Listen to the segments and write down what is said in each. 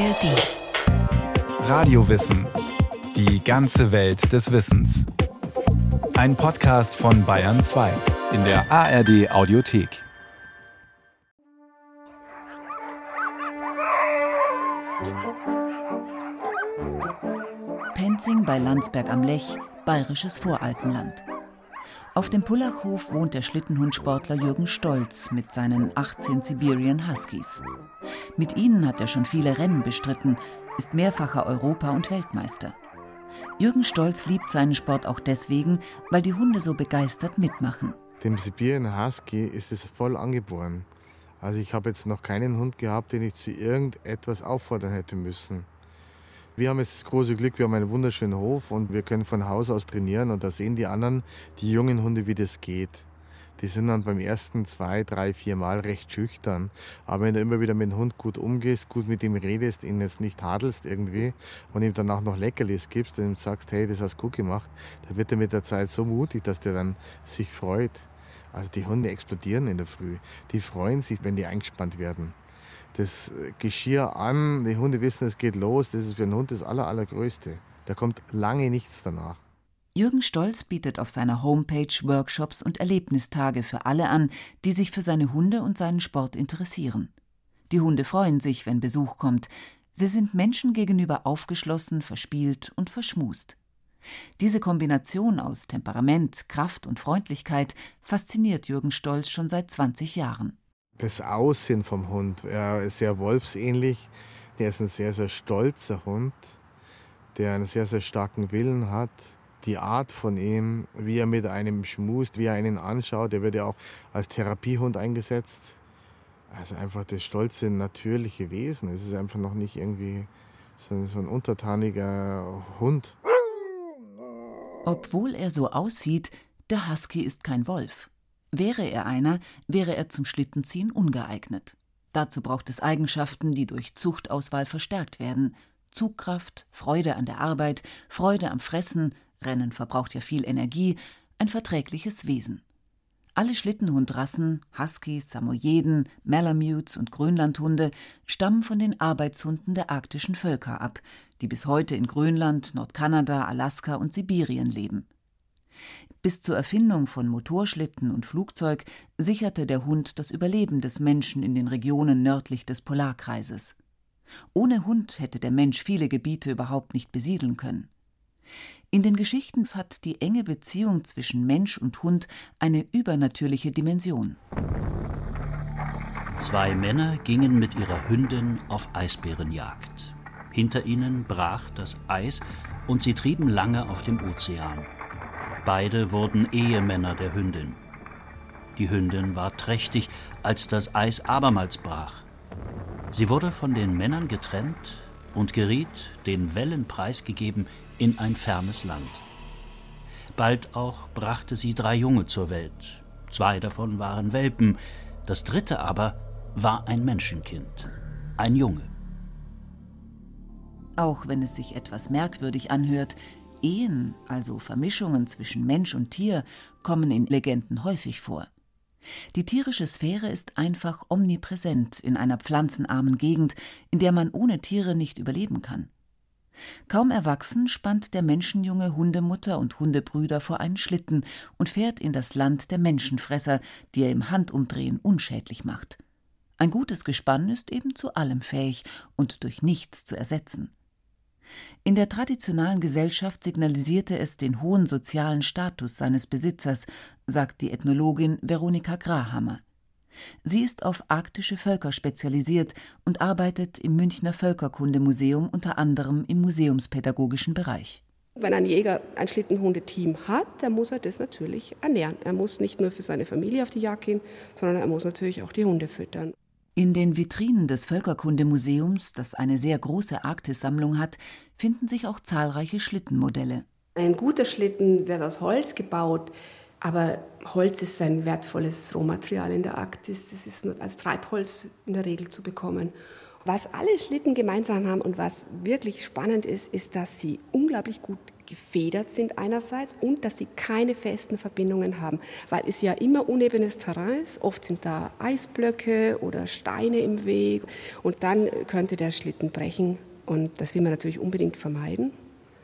ARD. Radiowissen. Die ganze Welt des Wissens. Ein Podcast von Bayern 2 in der ARD Audiothek. Penzing bei Landsberg am Lech, bayerisches Voralpenland. Auf dem Pullachhof wohnt der Schlittenhundsportler Jürgen Stolz mit seinen 18 Siberian Huskies. Mit ihnen hat er schon viele Rennen bestritten, ist mehrfacher Europa- und Weltmeister. Jürgen Stolz liebt seinen Sport auch deswegen, weil die Hunde so begeistert mitmachen. Dem Siberian Husky ist es voll angeboren. Also ich habe jetzt noch keinen Hund gehabt, den ich zu irgendetwas auffordern hätte müssen. Wir haben jetzt das große Glück, wir haben einen wunderschönen Hof und wir können von Haus aus trainieren und da sehen die anderen, die jungen Hunde, wie das geht. Die sind dann beim ersten zwei, drei, vier Mal recht schüchtern. Aber wenn du immer wieder mit dem Hund gut umgehst, gut mit ihm redest, ihn jetzt nicht tadelst irgendwie und ihm danach noch Leckerlis gibst und ihm sagst, hey, das hast du gut gemacht, dann wird er mit der Zeit so mutig, dass der dann sich freut. Also die Hunde explodieren in der Früh. Die freuen sich, wenn die eingespannt werden das Geschirr an, die Hunde wissen, es geht los, das ist für einen Hund das Aller, Allergrößte. Da kommt lange nichts danach. Jürgen Stolz bietet auf seiner Homepage Workshops und Erlebnistage für alle an, die sich für seine Hunde und seinen Sport interessieren. Die Hunde freuen sich, wenn Besuch kommt. Sie sind Menschen gegenüber aufgeschlossen, verspielt und verschmust. Diese Kombination aus Temperament, Kraft und Freundlichkeit fasziniert Jürgen Stolz schon seit 20 Jahren das Aussehen vom Hund. Er ist sehr wolfsähnlich. Der ist ein sehr, sehr stolzer Hund, der einen sehr, sehr starken Willen hat. Die Art von ihm, wie er mit einem schmust, wie er einen anschaut, der wird ja auch als Therapiehund eingesetzt. Also einfach das stolze, natürliche Wesen. Es ist einfach noch nicht irgendwie so, so ein untertaniger Hund. Obwohl er so aussieht, der Husky ist kein Wolf. Wäre er einer, wäre er zum Schlittenziehen ungeeignet. Dazu braucht es Eigenschaften, die durch Zuchtauswahl verstärkt werden. Zugkraft, Freude an der Arbeit, Freude am Fressen, Rennen verbraucht ja viel Energie, ein verträgliches Wesen. Alle Schlittenhundrassen, Huskies, Samoyeden, Malamutes und Grönlandhunde stammen von den Arbeitshunden der arktischen Völker ab, die bis heute in Grönland, Nordkanada, Alaska und Sibirien leben. Bis zur Erfindung von Motorschlitten und Flugzeug sicherte der Hund das Überleben des Menschen in den Regionen nördlich des Polarkreises. Ohne Hund hätte der Mensch viele Gebiete überhaupt nicht besiedeln können. In den Geschichten hat die enge Beziehung zwischen Mensch und Hund eine übernatürliche Dimension. Zwei Männer gingen mit ihrer Hündin auf Eisbärenjagd. Hinter ihnen brach das Eis und sie trieben lange auf dem Ozean. Beide wurden Ehemänner der Hündin. Die Hündin war trächtig, als das Eis abermals brach. Sie wurde von den Männern getrennt und geriet, den Wellen preisgegeben, in ein fernes Land. Bald auch brachte sie drei Junge zur Welt. Zwei davon waren Welpen, das dritte aber war ein Menschenkind, ein Junge. Auch wenn es sich etwas merkwürdig anhört, Ehen, also Vermischungen zwischen Mensch und Tier, kommen in Legenden häufig vor. Die tierische Sphäre ist einfach omnipräsent in einer pflanzenarmen Gegend, in der man ohne Tiere nicht überleben kann. Kaum erwachsen spannt der Menschenjunge Hundemutter und Hundebrüder vor einen Schlitten und fährt in das Land der Menschenfresser, die er im Handumdrehen unschädlich macht. Ein gutes Gespann ist eben zu allem fähig und durch nichts zu ersetzen. In der traditionalen Gesellschaft signalisierte es den hohen sozialen Status seines Besitzers, sagt die Ethnologin Veronika Grahammer. Sie ist auf arktische Völker spezialisiert und arbeitet im Münchner Völkerkundemuseum unter anderem im museumspädagogischen Bereich. Wenn ein Jäger ein Schlittenhundeteam hat, dann muss er das natürlich ernähren. Er muss nicht nur für seine Familie auf die Jagd gehen, sondern er muss natürlich auch die Hunde füttern. In den Vitrinen des Völkerkundemuseums, das eine sehr große Arktissammlung hat, finden sich auch zahlreiche Schlittenmodelle. Ein guter Schlitten wird aus Holz gebaut, aber Holz ist ein wertvolles Rohmaterial in der Arktis. Das ist nur als Treibholz in der Regel zu bekommen. Was alle Schlitten gemeinsam haben und was wirklich spannend ist, ist, dass sie unglaublich gut gefedert sind einerseits und dass sie keine festen Verbindungen haben, weil es ja immer unebenes Terrain ist. Oft sind da Eisblöcke oder Steine im Weg und dann könnte der Schlitten brechen und das will man natürlich unbedingt vermeiden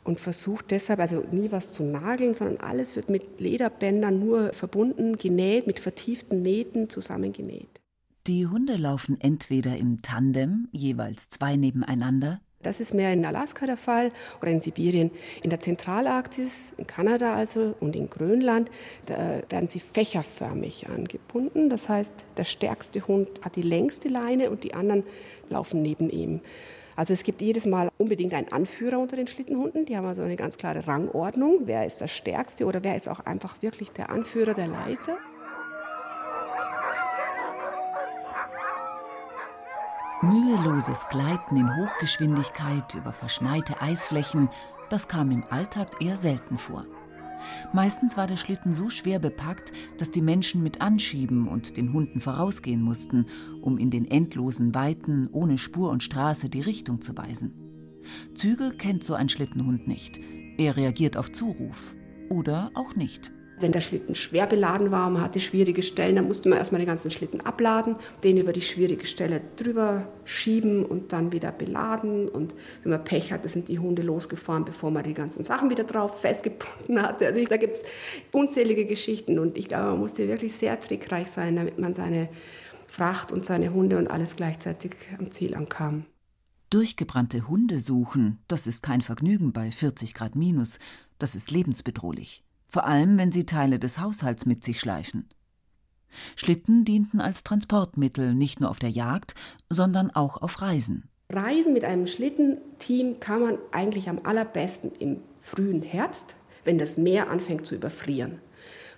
und versucht deshalb also nie was zu nageln, sondern alles wird mit Lederbändern nur verbunden, genäht, mit vertieften Nähten zusammengenäht. Die Hunde laufen entweder im Tandem, jeweils zwei nebeneinander, das ist mehr in Alaska der Fall oder in Sibirien. In der Zentralarktis, in Kanada also und in Grönland, werden sie fächerförmig angebunden. Das heißt, der stärkste Hund hat die längste Leine und die anderen laufen neben ihm. Also es gibt jedes Mal unbedingt einen Anführer unter den Schlittenhunden. Die haben also eine ganz klare Rangordnung. Wer ist der Stärkste oder wer ist auch einfach wirklich der Anführer, der Leiter? Müheloses Gleiten in Hochgeschwindigkeit über verschneite Eisflächen, das kam im Alltag eher selten vor. Meistens war der Schlitten so schwer bepackt, dass die Menschen mit anschieben und den Hunden vorausgehen mussten, um in den endlosen Weiten ohne Spur und Straße die Richtung zu weisen. Zügel kennt so ein Schlittenhund nicht. Er reagiert auf Zuruf. Oder auch nicht. Wenn der Schlitten schwer beladen war, man hatte schwierige Stellen, dann musste man erstmal den ganzen Schlitten abladen, den über die schwierige Stelle drüber schieben und dann wieder beladen. Und wenn man Pech hatte, sind die Hunde losgefahren, bevor man die ganzen Sachen wieder drauf festgebunden hatte. Also da gibt es unzählige Geschichten und ich glaube, man musste wirklich sehr trickreich sein, damit man seine Fracht und seine Hunde und alles gleichzeitig am Ziel ankam. Durchgebrannte Hunde suchen, das ist kein Vergnügen bei 40 Grad minus, das ist lebensbedrohlich vor allem wenn sie Teile des Haushalts mit sich schleifen. Schlitten dienten als Transportmittel nicht nur auf der Jagd, sondern auch auf Reisen. Reisen mit einem Schlittenteam kann man eigentlich am allerbesten im frühen Herbst, wenn das Meer anfängt zu überfrieren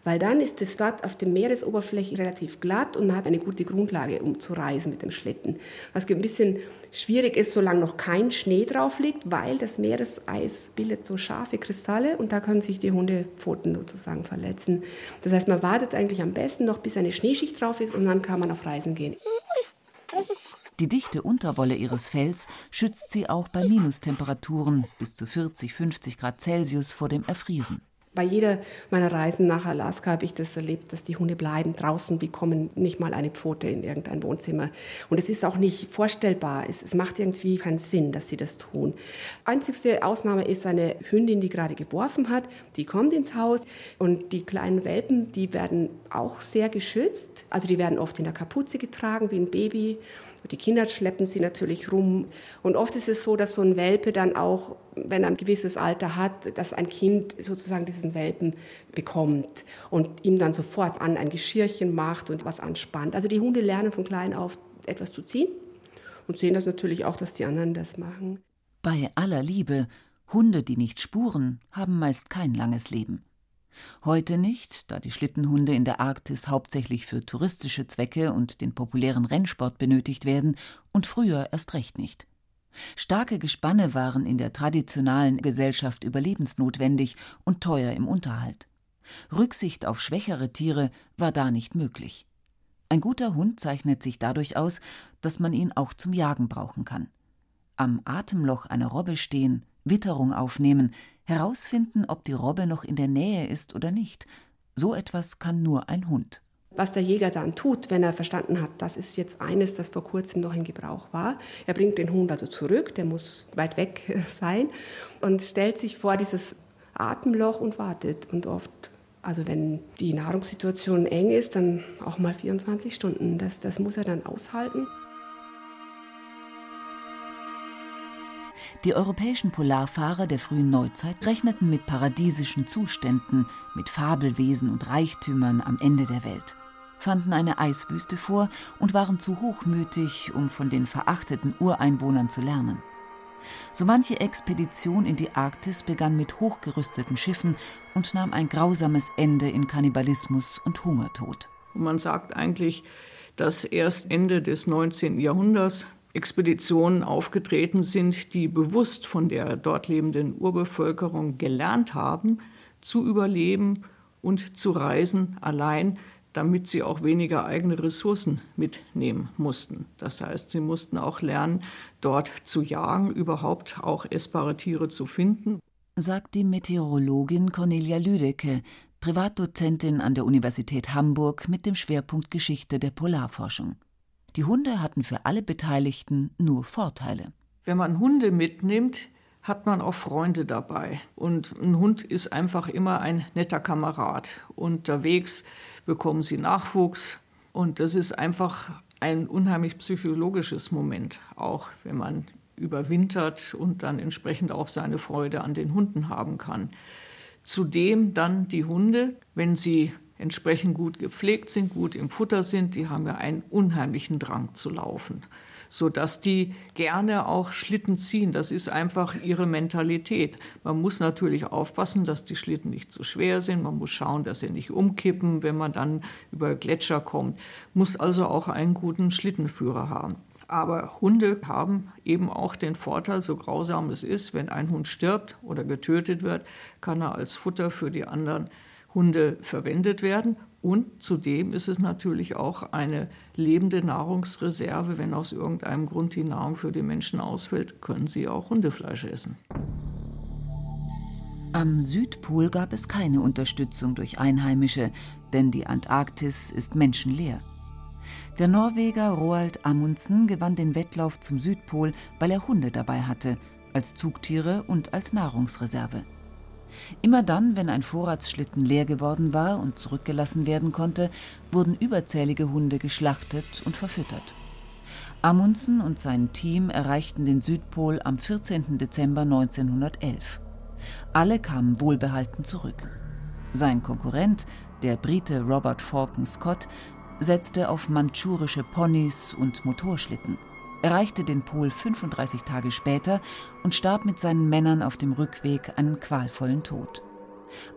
weil dann ist es dort auf der Meeresoberfläche relativ glatt und man hat eine gute Grundlage, um zu reisen mit dem Schlitten. Was ein bisschen schwierig ist, solange noch kein Schnee drauf liegt, weil das Meereseis bildet so scharfe Kristalle und da können sich die Hundepfoten sozusagen verletzen. Das heißt, man wartet eigentlich am besten noch, bis eine Schneeschicht drauf ist und dann kann man auf Reisen gehen. Die dichte Unterwolle ihres Fells schützt sie auch bei Minustemperaturen bis zu 40, 50 Grad Celsius vor dem Erfrieren. Bei jeder meiner Reisen nach Alaska habe ich das erlebt, dass die Hunde bleiben draußen, die kommen nicht mal eine Pfote in irgendein Wohnzimmer. Und es ist auch nicht vorstellbar. Es, es macht irgendwie keinen Sinn, dass sie das tun. Einzigste Ausnahme ist eine Hündin, die gerade geworfen hat. Die kommt ins Haus und die kleinen Welpen, die werden auch sehr geschützt. Also die werden oft in der Kapuze getragen wie ein Baby. Die Kinder schleppen sie natürlich rum. Und oft ist es so, dass so ein Welpe dann auch, wenn er ein gewisses Alter hat, dass ein Kind sozusagen diesen Welpen bekommt und ihm dann sofort an ein Geschirrchen macht und was anspannt. Also die Hunde lernen von klein auf etwas zu ziehen und sehen das natürlich auch, dass die anderen das machen. Bei aller Liebe, Hunde, die nicht spuren, haben meist kein langes Leben. Heute nicht, da die Schlittenhunde in der Arktis hauptsächlich für touristische Zwecke und den populären Rennsport benötigt werden und früher erst recht nicht. Starke Gespanne waren in der traditionalen Gesellschaft überlebensnotwendig und teuer im Unterhalt. Rücksicht auf schwächere Tiere war da nicht möglich. Ein guter Hund zeichnet sich dadurch aus, dass man ihn auch zum Jagen brauchen kann. Am Atemloch einer Robbe stehen, Witterung aufnehmen, herausfinden, ob die Robbe noch in der Nähe ist oder nicht. So etwas kann nur ein Hund. Was der Jäger dann tut, wenn er verstanden hat, das ist jetzt eines, das vor kurzem noch in Gebrauch war. Er bringt den Hund also zurück, der muss weit weg sein und stellt sich vor dieses Atemloch und wartet. Und oft, also wenn die Nahrungssituation eng ist, dann auch mal 24 Stunden. Das, das muss er dann aushalten. Die europäischen Polarfahrer der frühen Neuzeit rechneten mit paradiesischen Zuständen, mit Fabelwesen und Reichtümern am Ende der Welt, fanden eine Eiswüste vor und waren zu hochmütig, um von den verachteten Ureinwohnern zu lernen. So manche Expedition in die Arktis begann mit hochgerüsteten Schiffen und nahm ein grausames Ende in Kannibalismus und Hungertod. Man sagt eigentlich, dass erst Ende des 19. Jahrhunderts Expeditionen aufgetreten sind, die bewusst von der dort lebenden Urbevölkerung gelernt haben, zu überleben und zu reisen allein. damit sie auch weniger eigene Ressourcen mitnehmen mussten. Das heißt, sie mussten auch lernen, dort zu jagen, überhaupt auch essbare Tiere zu finden. Sagt die Meteorologin Cornelia Lüdecke, Privatdozentin an der Universität Hamburg mit dem Schwerpunkt Geschichte der Polarforschung. Die Hunde hatten für alle Beteiligten nur Vorteile. Wenn man Hunde mitnimmt, hat man auch Freunde dabei. Und ein Hund ist einfach immer ein netter Kamerad. Unterwegs bekommen sie Nachwuchs. Und das ist einfach ein unheimlich psychologisches Moment, auch wenn man überwintert und dann entsprechend auch seine Freude an den Hunden haben kann. Zudem dann die Hunde, wenn sie entsprechend gut gepflegt sind, gut im Futter sind, die haben ja einen unheimlichen Drang zu laufen sodass die gerne auch Schlitten ziehen. Das ist einfach ihre Mentalität. Man muss natürlich aufpassen, dass die Schlitten nicht zu schwer sind. Man muss schauen, dass sie nicht umkippen, wenn man dann über Gletscher kommt. Muss also auch einen guten Schlittenführer haben. Aber Hunde haben eben auch den Vorteil, so grausam es ist, wenn ein Hund stirbt oder getötet wird, kann er als Futter für die anderen Hunde verwendet werden. Und zudem ist es natürlich auch eine lebende Nahrungsreserve. Wenn aus irgendeinem Grund die Nahrung für die Menschen ausfällt, können sie auch Hundefleisch essen. Am Südpol gab es keine Unterstützung durch Einheimische, denn die Antarktis ist menschenleer. Der Norweger Roald Amundsen gewann den Wettlauf zum Südpol, weil er Hunde dabei hatte, als Zugtiere und als Nahrungsreserve. Immer dann, wenn ein Vorratsschlitten leer geworden war und zurückgelassen werden konnte, wurden überzählige Hunde geschlachtet und verfüttert. Amundsen und sein Team erreichten den Südpol am 14. Dezember 1911. Alle kamen wohlbehalten zurück. Sein Konkurrent, der Brite Robert Falcon Scott, setzte auf mandschurische Ponys und Motorschlitten erreichte den Pol 35 Tage später und starb mit seinen Männern auf dem Rückweg einen qualvollen Tod.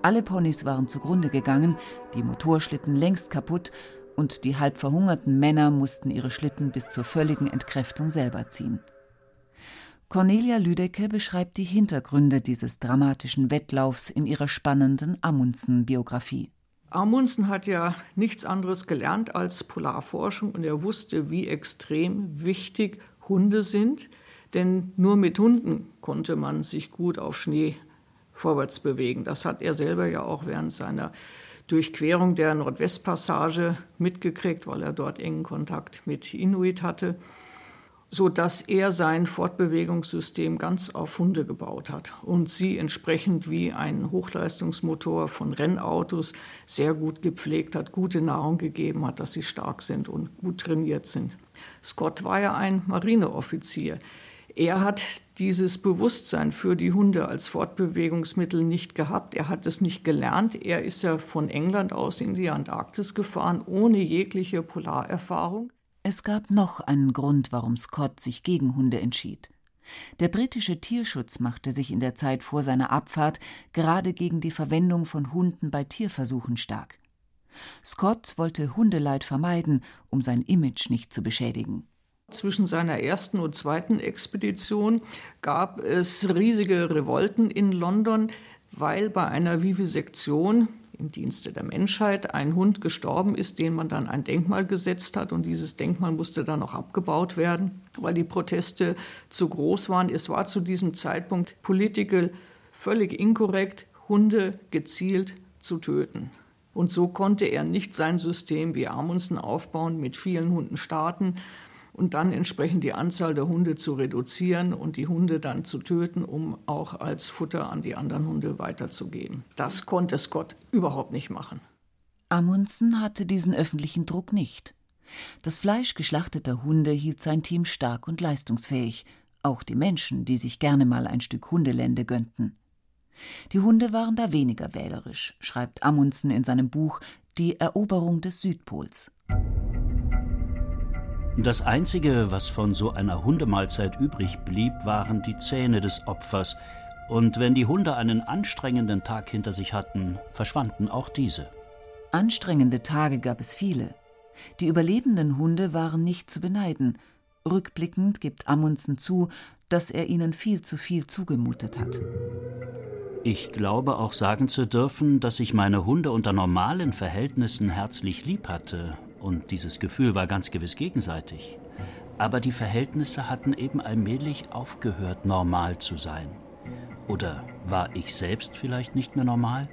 Alle Ponys waren zugrunde gegangen, die Motorschlitten längst kaputt und die halb verhungerten Männer mussten ihre Schlitten bis zur völligen Entkräftung selber ziehen. Cornelia Lüdecke beschreibt die Hintergründe dieses dramatischen Wettlaufs in ihrer spannenden Amundsen-Biografie. Amundsen hat ja nichts anderes gelernt als Polarforschung und er wusste, wie extrem wichtig Hunde sind, denn nur mit Hunden konnte man sich gut auf Schnee vorwärts bewegen. Das hat er selber ja auch während seiner Durchquerung der Nordwestpassage mitgekriegt, weil er dort engen Kontakt mit Inuit hatte so dass er sein Fortbewegungssystem ganz auf Hunde gebaut hat und sie entsprechend wie ein Hochleistungsmotor von Rennautos sehr gut gepflegt hat, gute Nahrung gegeben hat, dass sie stark sind und gut trainiert sind. Scott war ja ein Marineoffizier. Er hat dieses Bewusstsein für die Hunde als Fortbewegungsmittel nicht gehabt. Er hat es nicht gelernt. Er ist ja von England aus in die Antarktis gefahren, ohne jegliche Polarerfahrung. Es gab noch einen Grund, warum Scott sich gegen Hunde entschied. Der britische Tierschutz machte sich in der Zeit vor seiner Abfahrt gerade gegen die Verwendung von Hunden bei Tierversuchen stark. Scott wollte Hundeleid vermeiden, um sein Image nicht zu beschädigen. Zwischen seiner ersten und zweiten Expedition gab es riesige Revolten in London, weil bei einer Vivisektion im Dienste der Menschheit ein Hund gestorben ist, den man dann ein Denkmal gesetzt hat. Und dieses Denkmal musste dann auch abgebaut werden, weil die Proteste zu groß waren. Es war zu diesem Zeitpunkt political völlig inkorrekt, Hunde gezielt zu töten. Und so konnte er nicht sein System wie Amundsen aufbauen, mit vielen Hunden starten, und dann entsprechend die Anzahl der Hunde zu reduzieren und die Hunde dann zu töten, um auch als Futter an die anderen Hunde weiterzugeben. Das konnte Scott überhaupt nicht machen. Amundsen hatte diesen öffentlichen Druck nicht. Das Fleisch geschlachteter Hunde hielt sein Team stark und leistungsfähig, auch die Menschen, die sich gerne mal ein Stück Hundelände gönnten. Die Hunde waren da weniger wählerisch, schreibt Amundsen in seinem Buch Die Eroberung des Südpols. Das Einzige, was von so einer Hundemahlzeit übrig blieb, waren die Zähne des Opfers, und wenn die Hunde einen anstrengenden Tag hinter sich hatten, verschwanden auch diese. Anstrengende Tage gab es viele. Die überlebenden Hunde waren nicht zu beneiden, Rückblickend gibt Amundsen zu, dass er ihnen viel zu viel zugemutet hat. Ich glaube auch sagen zu dürfen, dass ich meine Hunde unter normalen Verhältnissen herzlich lieb hatte, und dieses Gefühl war ganz gewiss gegenseitig. Aber die Verhältnisse hatten eben allmählich aufgehört, normal zu sein. Oder war ich selbst vielleicht nicht mehr normal?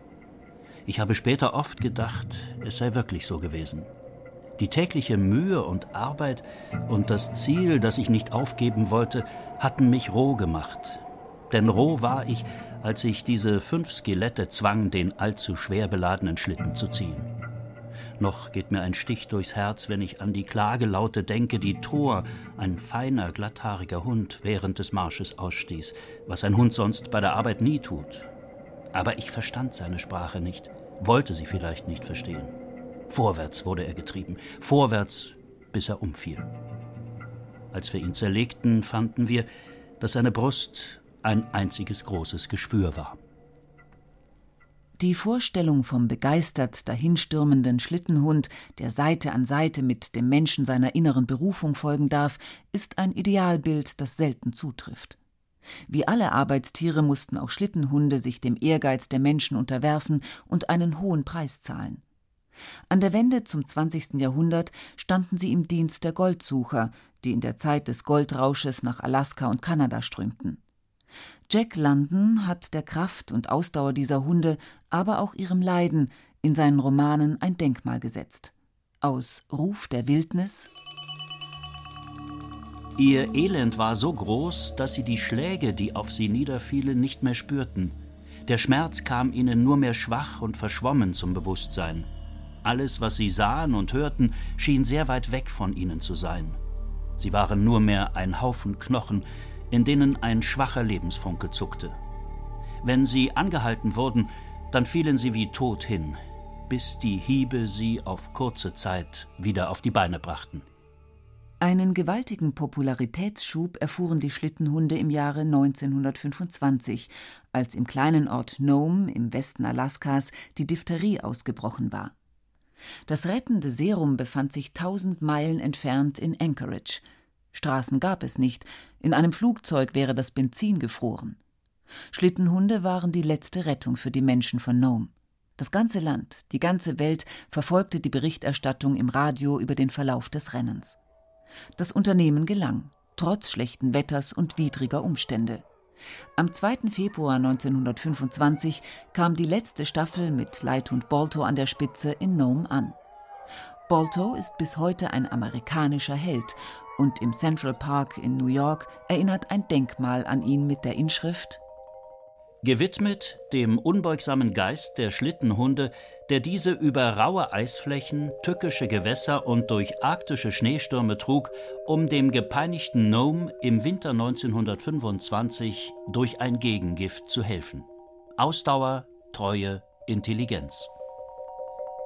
Ich habe später oft gedacht, es sei wirklich so gewesen. Die tägliche Mühe und Arbeit und das Ziel, das ich nicht aufgeben wollte, hatten mich roh gemacht. Denn roh war ich, als ich diese fünf Skelette zwang, den allzu schwer beladenen Schlitten zu ziehen. Noch geht mir ein Stich durchs Herz, wenn ich an die Klagelaute denke, die Thor, ein feiner, glatthaariger Hund, während des Marsches ausstieß, was ein Hund sonst bei der Arbeit nie tut. Aber ich verstand seine Sprache nicht, wollte sie vielleicht nicht verstehen. Vorwärts wurde er getrieben, vorwärts, bis er umfiel. Als wir ihn zerlegten, fanden wir, dass seine Brust ein einziges großes Geschwür war. Die Vorstellung vom begeistert dahinstürmenden Schlittenhund, der Seite an Seite mit dem Menschen seiner inneren Berufung folgen darf, ist ein Idealbild, das selten zutrifft. Wie alle Arbeitstiere mussten auch Schlittenhunde sich dem Ehrgeiz der Menschen unterwerfen und einen hohen Preis zahlen. An der Wende zum 20. Jahrhundert standen sie im Dienst der Goldsucher, die in der Zeit des Goldrausches nach Alaska und Kanada strömten. Jack London hat der Kraft und Ausdauer dieser Hunde, aber auch ihrem Leiden in seinen Romanen ein Denkmal gesetzt. Aus Ruf der Wildnis Ihr Elend war so groß, dass sie die Schläge, die auf sie niederfielen, nicht mehr spürten. Der Schmerz kam ihnen nur mehr schwach und verschwommen zum Bewusstsein. Alles, was sie sahen und hörten, schien sehr weit weg von ihnen zu sein. Sie waren nur mehr ein Haufen Knochen, in denen ein schwacher Lebensfunke zuckte. Wenn sie angehalten wurden, dann fielen sie wie tot hin, bis die Hiebe sie auf kurze Zeit wieder auf die Beine brachten. Einen gewaltigen Popularitätsschub erfuhren die Schlittenhunde im Jahre 1925, als im kleinen Ort Nome im Westen Alaskas die Diphtherie ausgebrochen war. Das rettende Serum befand sich tausend Meilen entfernt in Anchorage – Straßen gab es nicht, in einem Flugzeug wäre das Benzin gefroren. Schlittenhunde waren die letzte Rettung für die Menschen von Nome. Das ganze Land, die ganze Welt verfolgte die Berichterstattung im Radio über den Verlauf des Rennens. Das Unternehmen gelang, trotz schlechten Wetters und widriger Umstände. Am 2. Februar 1925 kam die letzte Staffel mit Leithund Balto an der Spitze in Nome an. Balto ist bis heute ein amerikanischer Held und im Central Park in New York erinnert ein Denkmal an ihn mit der Inschrift Gewidmet dem unbeugsamen Geist der Schlittenhunde, der diese über raue Eisflächen, tückische Gewässer und durch arktische Schneestürme trug, um dem gepeinigten Nome im Winter 1925 durch ein Gegengift zu helfen. Ausdauer, Treue, Intelligenz.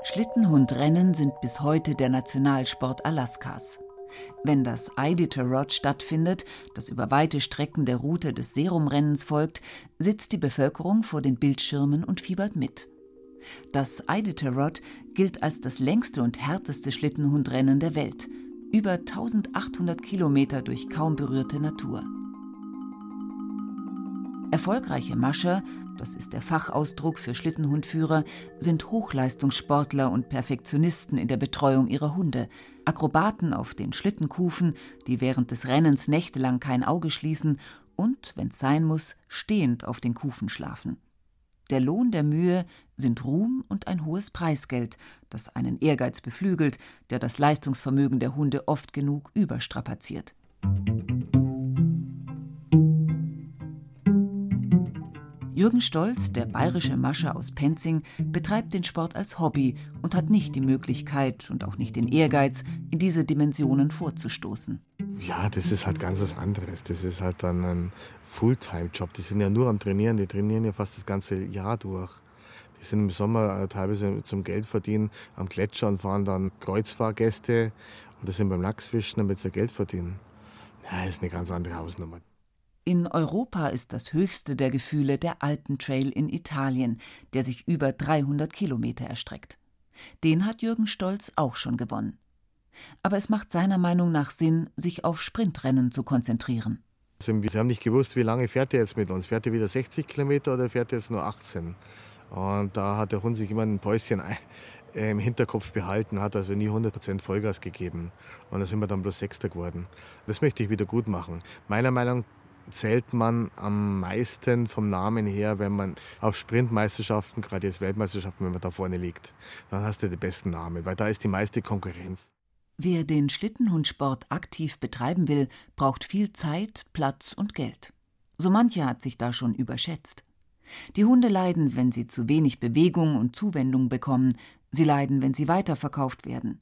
Schlittenhundrennen sind bis heute der Nationalsport Alaskas. Wenn das Iditarod stattfindet, das über weite Strecken der Route des Serumrennens folgt, sitzt die Bevölkerung vor den Bildschirmen und fiebert mit. Das Iditarod gilt als das längste und härteste Schlittenhundrennen der Welt. Über 1800 Kilometer durch kaum berührte Natur. Erfolgreiche Mascher, das ist der Fachausdruck für Schlittenhundführer, sind Hochleistungssportler und Perfektionisten in der Betreuung ihrer Hunde, Akrobaten auf den Schlittenkufen, die während des Rennens nächtelang kein Auge schließen und, wenn's sein muss, stehend auf den Kufen schlafen. Der Lohn der Mühe sind Ruhm und ein hohes Preisgeld, das einen Ehrgeiz beflügelt, der das Leistungsvermögen der Hunde oft genug überstrapaziert. Jürgen Stolz, der bayerische Mascher aus Penzing, betreibt den Sport als Hobby und hat nicht die Möglichkeit und auch nicht den Ehrgeiz, in diese Dimensionen vorzustoßen. Ja, das ist halt ganz was anderes. Das ist halt dann ein Fulltime-Job. Die sind ja nur am Trainieren, die trainieren ja fast das ganze Jahr durch. Die sind im Sommer äh, teilweise zum Geld verdienen am Gletscher und fahren dann Kreuzfahrgäste oder sind beim Lachsfischen, damit sie Geld verdienen. Ja, das ist eine ganz andere Hausnummer. In Europa ist das höchste der Gefühle der Alpentrail in Italien, der sich über 300 Kilometer erstreckt. Den hat Jürgen Stolz auch schon gewonnen. Aber es macht seiner Meinung nach Sinn, sich auf Sprintrennen zu konzentrieren. Sie haben nicht gewusst, wie lange fährt er jetzt mit uns. Fährt er wieder 60 Kilometer oder fährt er jetzt nur 18? Und da hat der Hund sich immer ein Päuschen im Hinterkopf behalten, hat also nie 100% Vollgas gegeben. Und da sind wir dann bloß Sechster geworden. Das möchte ich wieder gut machen. Meiner Meinung nach zählt man am meisten vom Namen her, wenn man auf Sprintmeisterschaften, gerade jetzt Weltmeisterschaften, wenn man da vorne liegt. Dann hast du den besten Namen, weil da ist die meiste Konkurrenz. Wer den Schlittenhundsport aktiv betreiben will, braucht viel Zeit, Platz und Geld. So mancher hat sich da schon überschätzt. Die Hunde leiden, wenn sie zu wenig Bewegung und Zuwendung bekommen, sie leiden, wenn sie weiterverkauft werden.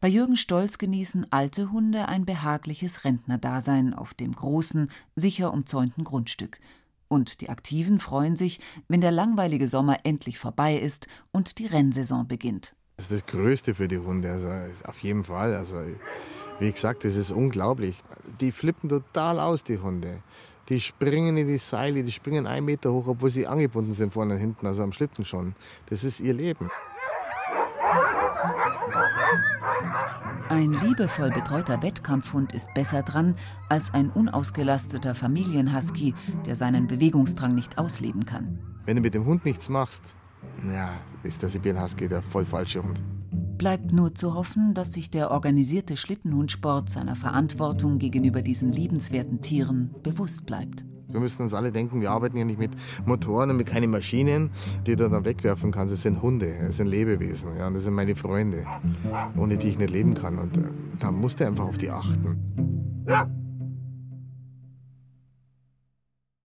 Bei Jürgen Stolz genießen alte Hunde ein behagliches Rentnerdasein auf dem großen, sicher umzäunten Grundstück. Und die Aktiven freuen sich, wenn der langweilige Sommer endlich vorbei ist und die Rennsaison beginnt. Das ist das Größte für die Hunde, also auf jeden Fall. Also, wie gesagt, das ist unglaublich. Die flippen total aus, die Hunde. Die springen in die Seile, die springen einen Meter hoch, obwohl sie angebunden sind vorne und hinten, also am Schlitten schon. Das ist ihr Leben. Ein liebevoll betreuter Wettkampfhund ist besser dran als ein unausgelasteter Familienhusky, der seinen Bewegungsdrang nicht ausleben kann. Wenn du mit dem Hund nichts machst, ja, ist der Sibirien Husky der voll falsche Hund. Bleibt nur zu hoffen, dass sich der organisierte Schlittenhundsport seiner Verantwortung gegenüber diesen liebenswerten Tieren bewusst bleibt. Wir müssen uns alle denken, wir arbeiten ja nicht mit Motoren und mit keinen Maschinen, die du dann wegwerfen kannst. Es sind Hunde, es sind Lebewesen, ja, das sind meine Freunde, ohne die ich nicht leben kann. Und äh, da musst du einfach auf die achten.